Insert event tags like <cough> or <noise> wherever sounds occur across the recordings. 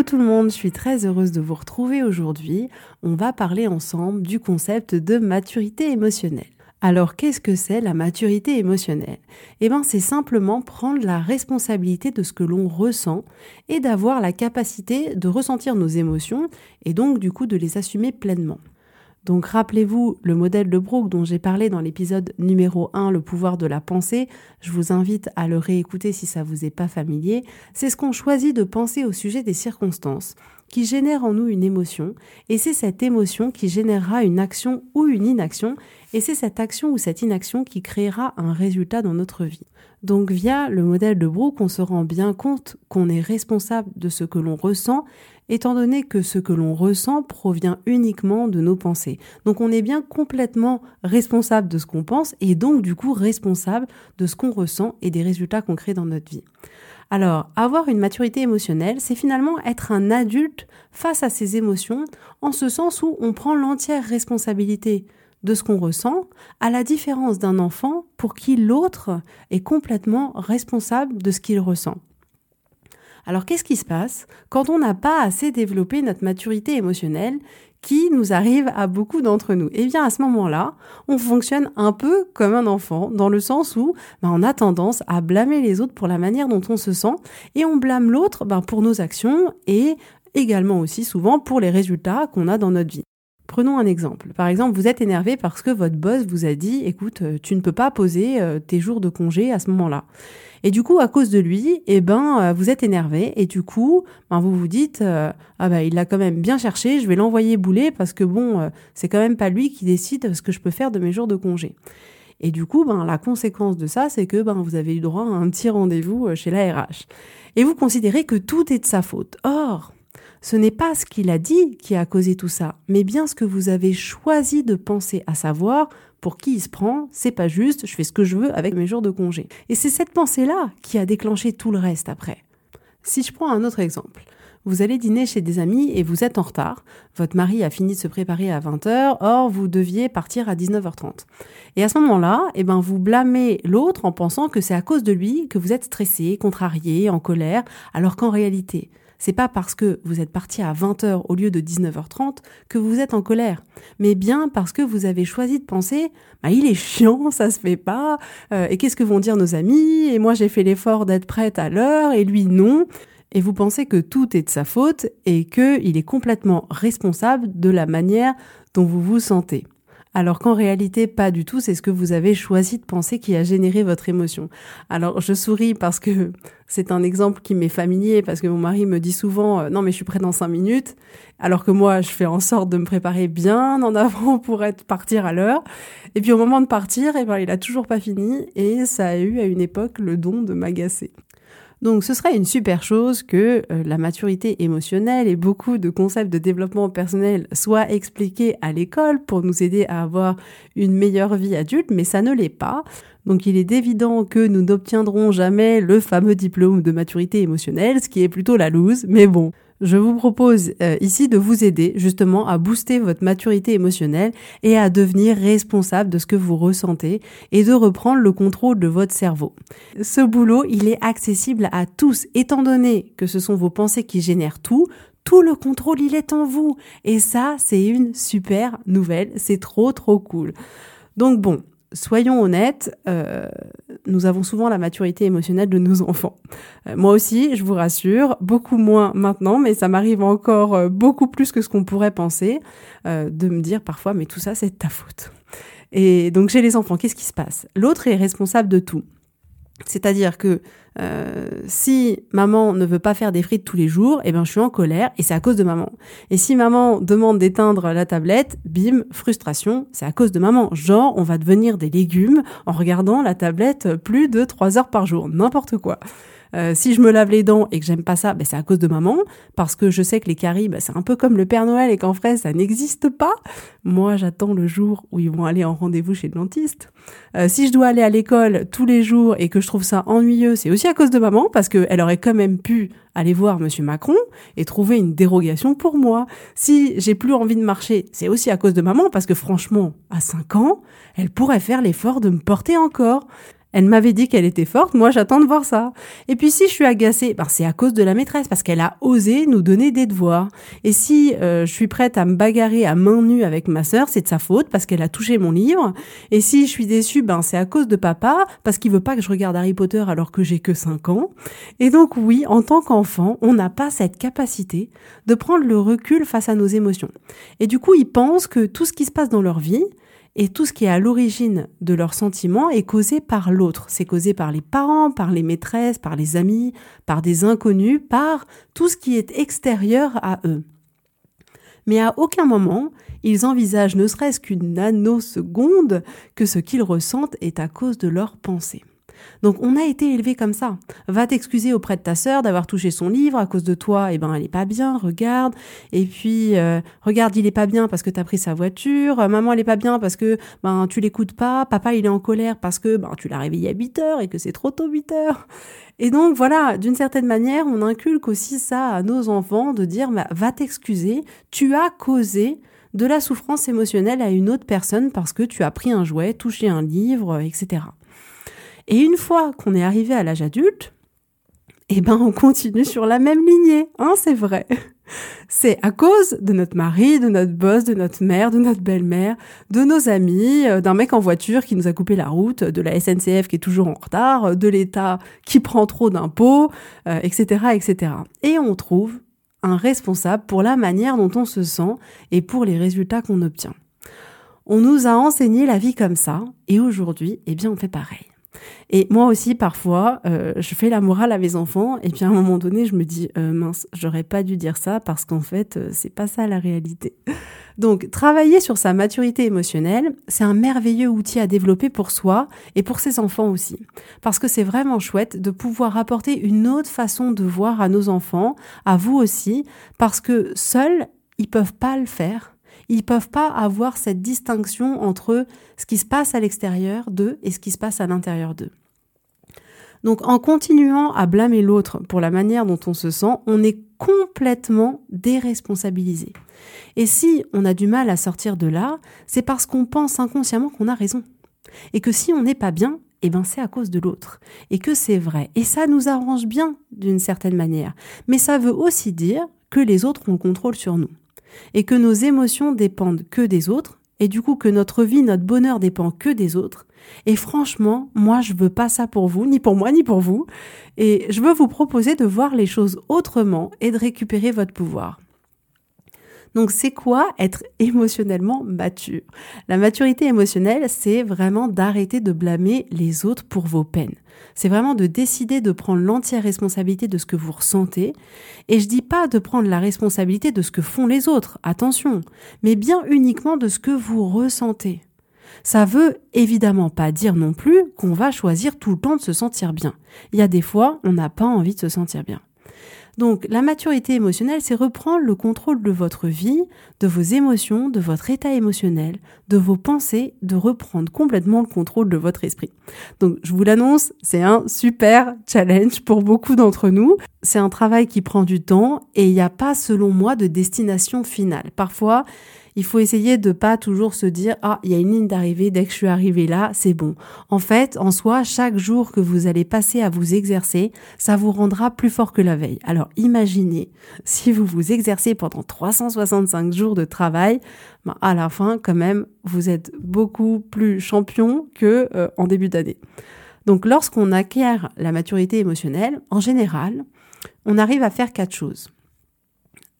Coucou tout le monde, je suis très heureuse de vous retrouver aujourd'hui. On va parler ensemble du concept de maturité émotionnelle. Alors qu'est-ce que c'est la maturité émotionnelle? Eh bien c'est simplement prendre la responsabilité de ce que l'on ressent et d'avoir la capacité de ressentir nos émotions et donc du coup de les assumer pleinement. Donc rappelez-vous le modèle de Brooke dont j'ai parlé dans l'épisode numéro 1, le pouvoir de la pensée. Je vous invite à le réécouter si ça vous est pas familier. C'est ce qu'on choisit de penser au sujet des circonstances qui génère en nous une émotion et c'est cette émotion qui générera une action ou une inaction et c'est cette action ou cette inaction qui créera un résultat dans notre vie. Donc via le modèle de Brooke, on se rend bien compte qu'on est responsable de ce que l'on ressent étant donné que ce que l'on ressent provient uniquement de nos pensées. Donc on est bien complètement responsable de ce qu'on pense et donc du coup responsable de ce qu'on ressent et des résultats qu'on crée dans notre vie. Alors, avoir une maturité émotionnelle, c'est finalement être un adulte face à ses émotions, en ce sens où on prend l'entière responsabilité de ce qu'on ressent, à la différence d'un enfant pour qui l'autre est complètement responsable de ce qu'il ressent. Alors qu'est-ce qui se passe quand on n'a pas assez développé notre maturité émotionnelle qui nous arrive à beaucoup d'entre nous? Eh bien à ce moment-là, on fonctionne un peu comme un enfant, dans le sens où ben, on a tendance à blâmer les autres pour la manière dont on se sent, et on blâme l'autre ben, pour nos actions et également aussi souvent pour les résultats qu'on a dans notre vie. Prenons un exemple. Par exemple, vous êtes énervé parce que votre boss vous a dit, écoute, tu ne peux pas poser euh, tes jours de congé à ce moment-là. Et du coup, à cause de lui, eh ben, euh, vous êtes énervé et du coup, ben, vous vous dites euh, ah ben il l'a quand même bien cherché, je vais l'envoyer bouler parce que bon, euh, c'est quand même pas lui qui décide ce que je peux faire de mes jours de congé. Et du coup, ben la conséquence de ça, c'est que ben vous avez eu droit à un petit rendez-vous chez la RH. Et vous considérez que tout est de sa faute. Or, ce n'est pas ce qu'il a dit qui a causé tout ça, mais bien ce que vous avez choisi de penser, à savoir pour qui il se prend, c'est pas juste, je fais ce que je veux avec mes jours de congé. Et c'est cette pensée-là qui a déclenché tout le reste après. Si je prends un autre exemple, vous allez dîner chez des amis et vous êtes en retard. Votre mari a fini de se préparer à 20h, or vous deviez partir à 19h30. Et à ce moment-là, eh ben, vous blâmez l'autre en pensant que c'est à cause de lui que vous êtes stressé, contrarié, en colère, alors qu'en réalité, c'est pas parce que vous êtes parti à 20h au lieu de 19h30 que vous êtes en colère, mais bien parce que vous avez choisi de penser bah, il est chiant, ça se fait pas, euh, et qu'est-ce que vont dire nos amis, et moi j'ai fait l'effort d'être prête à l'heure, et lui non. Et vous pensez que tout est de sa faute et qu'il est complètement responsable de la manière dont vous vous sentez alors qu'en réalité pas du tout, c'est ce que vous avez choisi de penser qui a généré votre émotion. Alors je souris parce que <laughs> c'est un exemple qui m'est familier, parce que mon mari me dit souvent euh, non mais je suis prêt dans cinq minutes, alors que moi je fais en sorte de me préparer bien en avant <laughs> pour être partir à l'heure. Et puis au moment de partir, eh ben, il a toujours pas fini et ça a eu à une époque le don de m'agacer. Donc ce serait une super chose que euh, la maturité émotionnelle et beaucoup de concepts de développement personnel soient expliqués à l'école pour nous aider à avoir une meilleure vie adulte, mais ça ne l'est pas. Donc il est évident que nous n'obtiendrons jamais le fameux diplôme de maturité émotionnelle, ce qui est plutôt la loose, mais bon, je vous propose euh, ici de vous aider justement à booster votre maturité émotionnelle et à devenir responsable de ce que vous ressentez et de reprendre le contrôle de votre cerveau. Ce boulot, il est accessible à tous, étant donné que ce sont vos pensées qui génèrent tout, tout le contrôle, il est en vous. Et ça, c'est une super nouvelle, c'est trop trop cool. Donc bon, soyons honnêtes, euh, nous avons souvent la maturité émotionnelle de nos <laughs> enfants. Euh, moi aussi, je vous rassure, beaucoup moins maintenant, mais ça m'arrive encore euh, beaucoup plus que ce qu'on pourrait penser, de me dire parfois, mais tout ça, c'est ta faute. Et donc chez les enfants, qu'est-ce qui se passe? L'autre est responsable de tout. C'est-à-dire que euh, si maman ne veut pas faire des frites tous les jours, eh ben je suis en colère et c'est à cause de maman. Et si maman demande d'éteindre la tablette, bim, frustration, c'est à cause de maman. Genre, on va devenir des légumes en regardant la tablette plus de trois heures par jour, n'importe quoi. Euh, si je me lave les dents et que j'aime pas ça, ben c'est à cause de maman, parce que je sais que les caries, ben c'est un peu comme le Père Noël et qu'en vrai, ça n'existe pas. Moi, j'attends le jour où ils vont aller en rendez-vous chez le dentiste. Euh, si je dois aller à l'école tous les jours et que je trouve ça ennuyeux, c'est aussi à cause de maman, parce qu'elle aurait quand même pu aller voir Monsieur Macron et trouver une dérogation pour moi. Si j'ai plus envie de marcher, c'est aussi à cause de maman, parce que franchement, à 5 ans, elle pourrait faire l'effort de me porter encore. Elle m'avait dit qu'elle était forte, moi j'attends de voir ça. Et puis si je suis agacée, ben c'est à cause de la maîtresse, parce qu'elle a osé nous donner des devoirs. Et si euh, je suis prête à me bagarrer à main nue avec ma sœur, c'est de sa faute, parce qu'elle a touché mon livre. Et si je suis déçue, ben c'est à cause de papa, parce qu'il veut pas que je regarde Harry Potter alors que j'ai que 5 ans. Et donc oui, en tant qu'enfant, on n'a pas cette capacité de prendre le recul face à nos émotions. Et du coup, ils pensent que tout ce qui se passe dans leur vie, et tout ce qui est à l'origine de leurs sentiments est causé par l'autre. C'est causé par les parents, par les maîtresses, par les amis, par des inconnus, par tout ce qui est extérieur à eux. Mais à aucun moment, ils envisagent ne serait-ce qu'une nanoseconde que ce qu'ils ressentent est à cause de leurs pensées. Donc on a été élevé comme ça. Va t'excuser auprès de ta sœur d'avoir touché son livre à cause de toi. Eh ben elle est pas bien, regarde. Et puis euh, regarde, il est pas bien parce que t'as pris sa voiture. Euh, maman elle est pas bien parce que ben tu l'écoutes pas. Papa il est en colère parce que ben tu l'as réveillé à 8 heures et que c'est trop tôt 8 heures. Et donc voilà, d'une certaine manière, on inculque aussi ça à nos enfants de dire bah, va t'excuser, tu as causé de la souffrance émotionnelle à une autre personne parce que tu as pris un jouet, touché un livre, etc. Et une fois qu'on est arrivé à l'âge adulte, eh ben on continue sur la même lignée, hein, c'est vrai. <laughs> C'est à cause de notre mari, de notre boss, de notre mère, de notre belle-mère, de nos amis, euh, d'un mec en voiture qui nous a coupé la route, de la SNCF qui est toujours en retard, de l'État qui prend trop d'impôts, etc., euh, etc. Et on trouve un responsable pour la manière dont on se sent et pour les résultats qu'on obtient. On nous a enseigné la vie comme ça, et aujourd'hui, eh bien, on fait pareil. Et moi aussi, parfois, euh, je fais la morale à mes enfants, et puis à un moment donné, je me dis, euh, mince, j'aurais pas dû dire ça, parce qu'en fait, euh, c'est pas ça la réalité. <laughs> Donc, travailler sur sa maturité émotionnelle, c'est un merveilleux outil à développer pour soi et pour ses enfants aussi. Parce que c'est vraiment chouette de pouvoir apporter une autre façon de voir à nos enfants, à vous aussi, parce que seuls, ils peuvent pas le faire ils peuvent pas avoir cette distinction entre ce qui se passe à l'extérieur d'eux et ce qui se passe à l'intérieur d'eux. Donc en continuant à blâmer l'autre pour la manière dont on se sent, on est complètement déresponsabilisé. Et si on a du mal à sortir de là, c'est parce qu'on pense inconsciemment qu'on a raison. Et que si on n'est pas bien, eh ben c'est à cause de l'autre. Et que c'est vrai. Et ça nous arrange bien d'une certaine manière. Mais ça veut aussi dire que les autres ont le contrôle sur nous et que nos émotions dépendent que des autres, et du coup que notre vie, notre bonheur dépend que des autres. Et franchement, moi, je veux pas ça pour vous, ni pour moi, ni pour vous. Et je veux vous proposer de voir les choses autrement et de récupérer votre pouvoir. Donc c'est quoi être émotionnellement mature? La maturité émotionnelle, c'est vraiment d'arrêter de blâmer les autres pour vos peines. C'est vraiment de décider de prendre l'entière responsabilité de ce que vous ressentez. Et je dis pas de prendre la responsabilité de ce que font les autres, attention, mais bien uniquement de ce que vous ressentez. Ça veut évidemment pas dire non plus qu'on va choisir tout le temps de se sentir bien. Il y a des fois, on n'a pas envie de se sentir bien. Donc la maturité émotionnelle, c'est reprendre le contrôle de votre vie, de vos émotions, de votre état émotionnel, de vos pensées, de reprendre complètement le contrôle de votre esprit. Donc je vous l'annonce, c'est un super challenge pour beaucoup d'entre nous. C'est un travail qui prend du temps et il n'y a pas, selon moi, de destination finale. Parfois, Il faut essayer de pas toujours se dire ah il y a une ligne d'arrivée dès que je suis arrivé là c'est bon. En fait en soi chaque jour que vous allez passer à vous exercer ça vous rendra plus fort que la veille. Alors imaginez si vous vous exercez pendant 365 jours de travail, ben, à la fin quand même vous êtes beaucoup plus champion que euh, en début d'année. Donc lorsqu'on acquiert la maturité émotionnelle en général on arrive à faire quatre choses.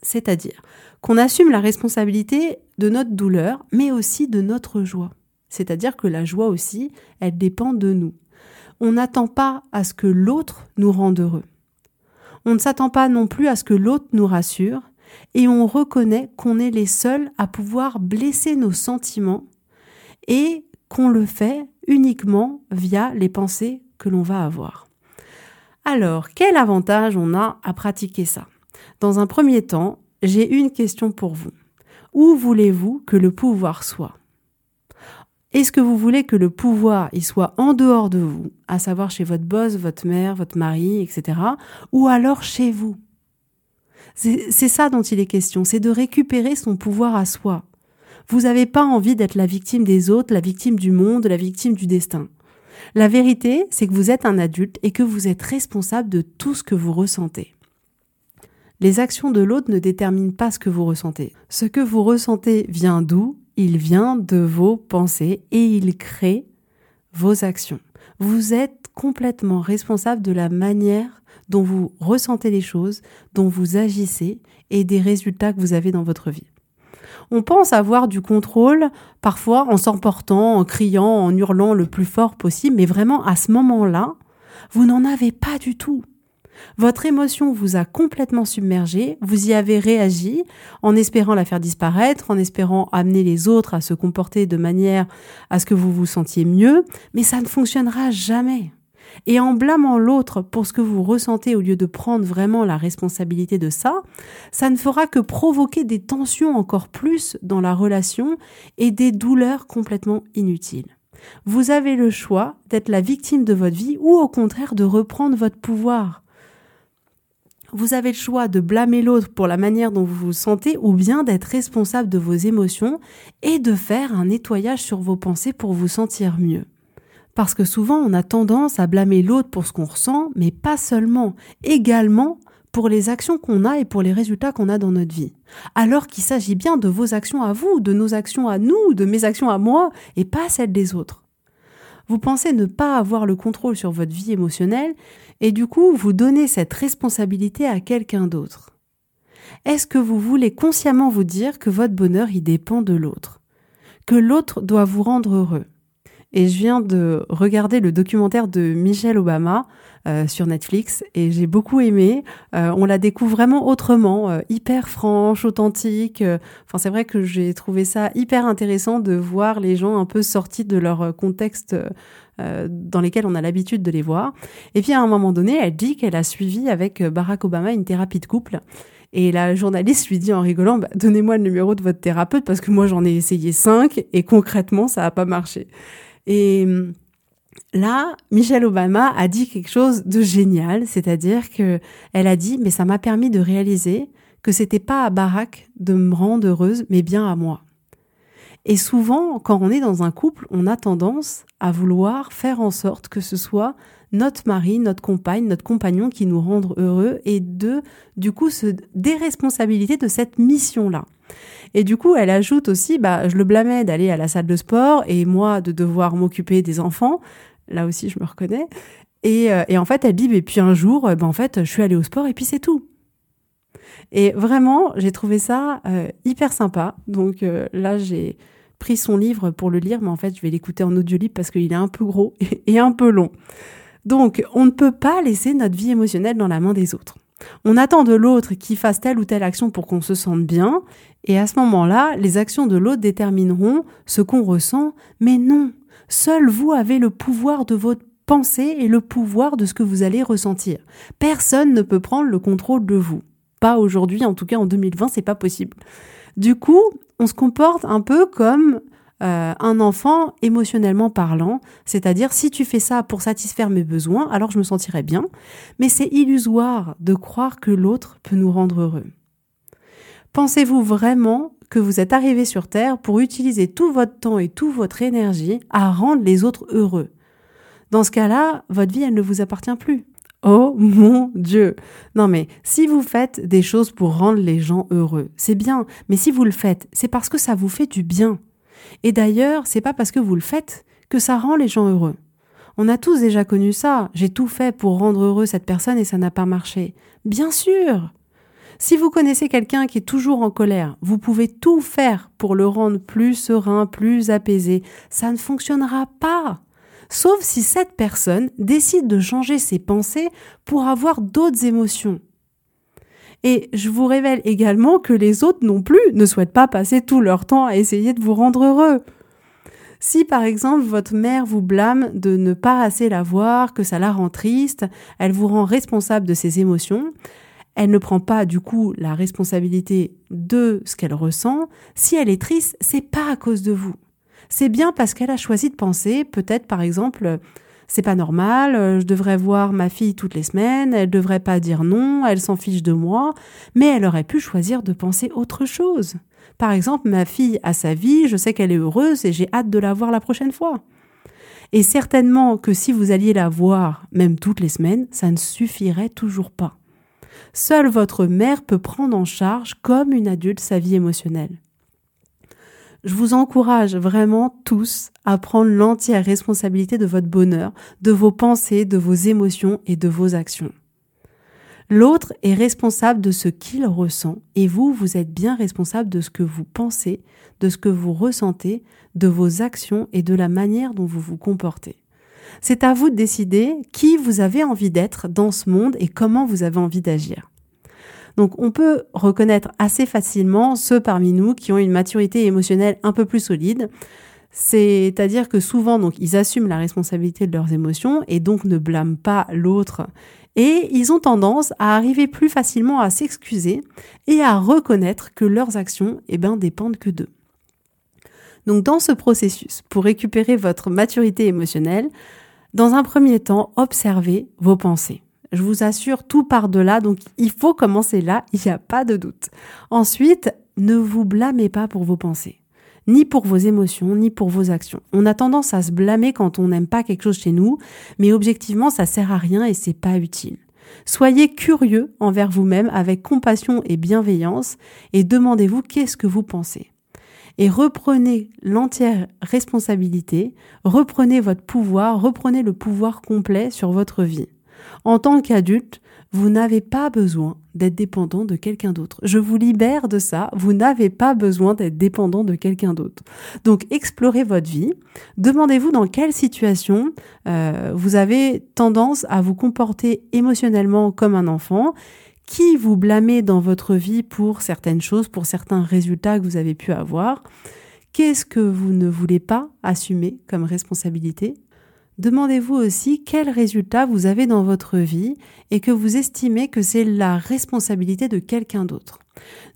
C'est-à-dire qu'on assume la responsabilité de notre douleur, mais aussi de notre joie. C'est-à-dire que la joie aussi, elle dépend de nous. On n'attend pas à ce que l'autre nous rende heureux. On ne s'attend pas non plus à ce que l'autre nous rassure, et on reconnaît qu'on est les seuls à pouvoir blesser nos sentiments et qu'on le fait uniquement via les pensées que l'on va avoir. Alors, quel avantage on a à pratiquer ça? Dans un premier temps, j'ai une question pour vous. Où voulez-vous que le pouvoir soit? Est-ce que vous voulez que le pouvoir y soit en dehors de vous, à savoir chez votre boss, votre mère, votre mari, etc., ou alors chez vous? C'est ça dont il est question, c'est de récupérer son pouvoir à soi. Vous n'avez pas envie d'être la victime des autres, la victime du monde, la victime du destin. La vérité, c'est que vous êtes un adulte et que vous êtes responsable de tout ce que vous ressentez. Les actions de l'autre ne déterminent pas ce que vous ressentez. Ce que vous ressentez vient d'où? Il vient de vos pensées et il crée vos actions. Vous êtes complètement responsable de la manière dont vous ressentez les choses, dont vous agissez et des résultats que vous avez dans votre vie. On pense avoir du contrôle, parfois en s'emportant, en criant, en hurlant le plus fort possible, mais vraiment à ce moment-là, vous n'en avez pas du tout. Votre émotion vous a complètement submergé, vous y avez réagi en espérant la faire disparaître, en espérant amener les autres à se comporter de manière à ce que vous vous sentiez mieux, mais ça ne fonctionnera jamais. Et en blâmant l'autre pour ce que vous ressentez au lieu de prendre vraiment la responsabilité de ça, ça ne fera que provoquer des tensions encore plus dans la relation et des douleurs complètement inutiles. Vous avez le choix d'être la victime de votre vie ou au contraire de reprendre votre pouvoir. Vous avez le choix de blâmer l'autre pour la manière dont vous vous sentez ou bien d'être responsable de vos émotions et de faire un nettoyage sur vos pensées pour vous sentir mieux. Parce que souvent on a tendance à blâmer l'autre pour ce qu'on ressent, mais pas seulement, également pour les actions qu'on a et pour les résultats qu'on a dans notre vie. Alors qu'il s'agit bien de vos actions à vous, de nos actions à nous, de mes actions à moi, et pas celles des autres. Vous pensez ne pas avoir le contrôle sur votre vie émotionnelle, et du coup vous donnez cette responsabilité à quelqu'un d'autre. Est-ce que vous voulez consciemment vous dire que votre bonheur y dépend de l'autre Que l'autre doit vous rendre heureux? Et je viens de regarder le documentaire de Michelle Obama euh, sur Netflix et j'ai beaucoup aimé. Euh, on la découvre vraiment autrement, euh, hyper franche, authentique. Enfin, c'est vrai que j'ai trouvé ça hyper intéressant de voir les gens un peu sortis de leur contexte dans lesquels on a l'habitude de les voir. Et puis à un moment donné, elle dit qu'elle a suivi avec Barack Obama une thérapie de couple. Et la journaliste lui dit en rigolant, bah, donnez-moi le numéro de votre thérapeute parce que moi j'en ai essayé cinq et concrètement ça n'a pas marché. Et là, Michelle Obama a dit quelque chose de génial, c'est-à-dire que elle a dit mais ça m'a permis de réaliser que c'était pas à Barack de me rendre heureuse, mais bien à moi. Et souvent, quand on est dans un couple, on a tendance à vouloir faire en sorte que ce soit notre mari, notre compagne, notre compagnon qui nous rendent heureux et de, du coup, se déresponsabiliser de cette mission-là. Et du coup, elle ajoute aussi, bah, je le blâmais d'aller à la salle de sport et moi de devoir m'occuper des enfants. Là aussi, je me reconnais. Et, euh, en fait, elle dit, et puis un jour, bah, en fait, je suis allée au sport et puis c'est tout. Et vraiment, j'ai trouvé ça euh, hyper sympa. Donc là, j'ai pris son livre pour le lire, mais en fait, je vais l'écouter en audio libre parce qu'il est un peu gros <laughs> et un peu long. Donc, on ne peut pas laisser notre vie émotionnelle dans la main des autres. On attend de l'autre qu'il fasse telle ou telle action pour qu'on se sente bien, et à ce moment-là, les actions de l'autre détermineront ce qu'on ressent, mais non, seul vous avez le pouvoir de votre pensée et le pouvoir de ce que vous allez ressentir. Personne ne peut prendre le contrôle de vous. Pas aujourd'hui, en tout cas en 2020, c'est pas possible. Du coup, on se comporte un peu comme euh, un enfant émotionnellement parlant, c'est-à-dire si tu fais ça pour satisfaire mes besoins, alors je me sentirai bien, mais c'est illusoire de croire que l'autre peut nous rendre heureux. Pensez-vous vraiment que vous êtes arrivé sur Terre pour utiliser tout votre temps et toute votre énergie à rendre les autres heureux? Dans ce cas-là, votre vie, elle ne vous appartient plus. Oh mon Dieu Non mais si vous faites des choses pour rendre les gens heureux, c'est bien, mais si vous le faites, c'est parce que ça vous fait du bien. Et d'ailleurs, c'est pas parce que vous le faites que ça rend les gens heureux. On a tous déjà connu ça. J'ai tout fait pour rendre heureux cette personne et ça n'a pas marché. Bien sûr. Si vous connaissez quelqu'un qui est toujours en colère, vous pouvez tout faire pour le rendre plus serein, plus apaisé. Ça ne fonctionnera pas. Sauf si cette personne décide de changer ses pensées pour avoir d'autres émotions. Et je vous révèle également que les autres non plus ne souhaitent pas passer tout leur temps à essayer de vous rendre heureux. Si par exemple votre mère vous blâme de ne pas assez la voir, que ça la rend triste, elle vous rend responsable de ses émotions, elle ne prend pas du coup la responsabilité de ce qu'elle ressent. Si elle est triste, c'est pas à cause de vous. C'est bien parce qu'elle a choisi de penser, peut-être par exemple, c'est pas normal, euh, je devrais voir ma fille toutes les semaines, elle devrait pas dire non, elle s'en fiche de moi, mais elle aurait pu choisir de penser autre chose. Par exemple, ma fille a sa vie, je sais qu'elle est heureuse et j'ai hâte de la voir la prochaine fois. Et certainement que si vous alliez la voir, même toutes les semaines, ça ne suffirait toujours pas. Seule votre mère peut prendre en charge comme une adulte sa vie émotionnelle. Je vous encourage vraiment tous à prendre l'entière responsabilité de votre bonheur, de vos pensées, de vos émotions et de vos actions. L'autre est responsable de ce qu'il ressent et vous, vous êtes bien responsable de ce que vous pensez, de ce que vous ressentez, de vos actions et de la manière dont vous vous comportez. C'est à vous de décider qui vous avez envie d'être dans ce monde et comment vous avez envie d'agir. Donc on peut reconnaître assez facilement ceux parmi nous qui ont une maturité émotionnelle un peu plus solide. C'est-à-dire que souvent, donc, ils assument la responsabilité de leurs émotions et donc ne blâment pas l'autre. Et ils ont tendance à arriver plus facilement à s'excuser et à reconnaître que leurs actions, eh ben, dépendent que d'eux. Donc, dans ce processus, pour récupérer votre maturité émotionnelle, dans un premier temps, observez vos pensées. Je vous assure, tout part de là, donc il faut commencer là, il n'y a pas de doute. Ensuite, ne vous blâmez pas pour vos pensées, ni pour vos émotions, ni pour vos actions. On a tendance à se blâmer quand on n'aime pas quelque chose chez nous, mais objectivement, ça sert à rien et c'est pas utile. Soyez curieux envers vous-même avec compassion et bienveillance et demandez-vous qu'est-ce que vous pensez. Et reprenez l'entière responsabilité, reprenez votre pouvoir, reprenez le pouvoir complet sur votre vie. En tant qu'adulte, vous n'avez pas besoin d'être dépendant de quelqu'un d'autre. Je vous libère de ça. Vous n'avez pas besoin d'être dépendant de quelqu'un d'autre. Donc, explorez votre vie. Demandez-vous dans quelle situation euh, vous avez tendance à vous comporter émotionnellement comme un enfant. Qui vous blâmez dans votre vie pour certaines choses, pour certains résultats que vous avez pu avoir? Qu'est-ce que vous ne voulez pas assumer comme responsabilité? Demandez-vous aussi quels résultats vous avez dans votre vie et que vous estimez que c'est la responsabilité de quelqu'un d'autre.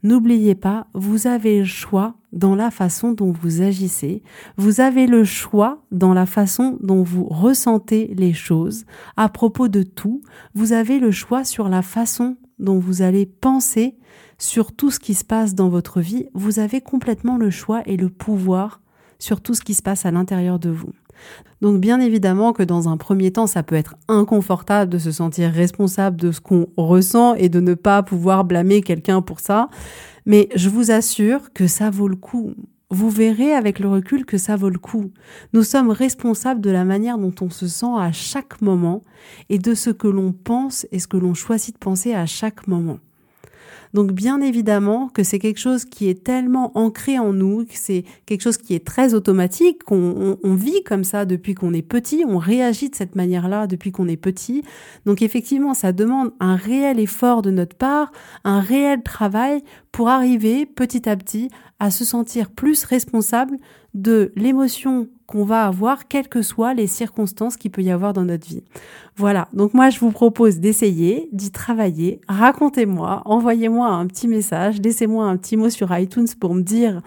N'oubliez pas, vous avez le choix dans la façon dont vous agissez, vous avez le choix dans la façon dont vous ressentez les choses. À propos de tout, vous avez le choix sur la façon dont vous allez penser sur tout ce qui se passe dans votre vie. Vous avez complètement le choix et le pouvoir sur tout ce qui se passe à l'intérieur de vous. Donc bien évidemment que dans un premier temps, ça peut être inconfortable de se sentir responsable de ce qu'on ressent et de ne pas pouvoir blâmer quelqu'un pour ça, mais je vous assure que ça vaut le coup. Vous verrez avec le recul que ça vaut le coup. Nous sommes responsables de la manière dont on se sent à chaque moment et de ce que l'on pense et ce que l'on choisit de penser à chaque moment. Donc bien évidemment que c'est quelque chose qui est tellement ancré en nous, que c'est quelque chose qui est très automatique, qu'on on, vit comme ça depuis qu'on est petit, on réagit de cette manière-là depuis qu'on est petit. Donc effectivement, ça demande un réel effort de notre part, un réel travail pour arriver petit à petit à se sentir plus responsable de l'émotion qu'on va avoir, quelles que soient les circonstances qu'il peut y avoir dans notre vie. Voilà, donc moi je vous propose d'essayer, d'y travailler, racontez-moi, envoyez-moi un petit message, laissez-moi un petit mot sur iTunes pour me dire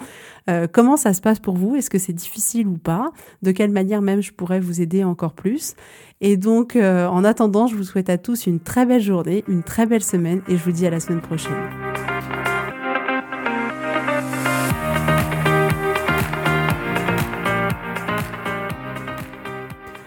euh, comment ça se passe pour vous, est-ce que c'est difficile ou pas, de quelle manière même je pourrais vous aider encore plus? Et donc euh, en attendant, je vous souhaite à tous une très belle journée, une très belle semaine et je vous dis à la semaine prochaine.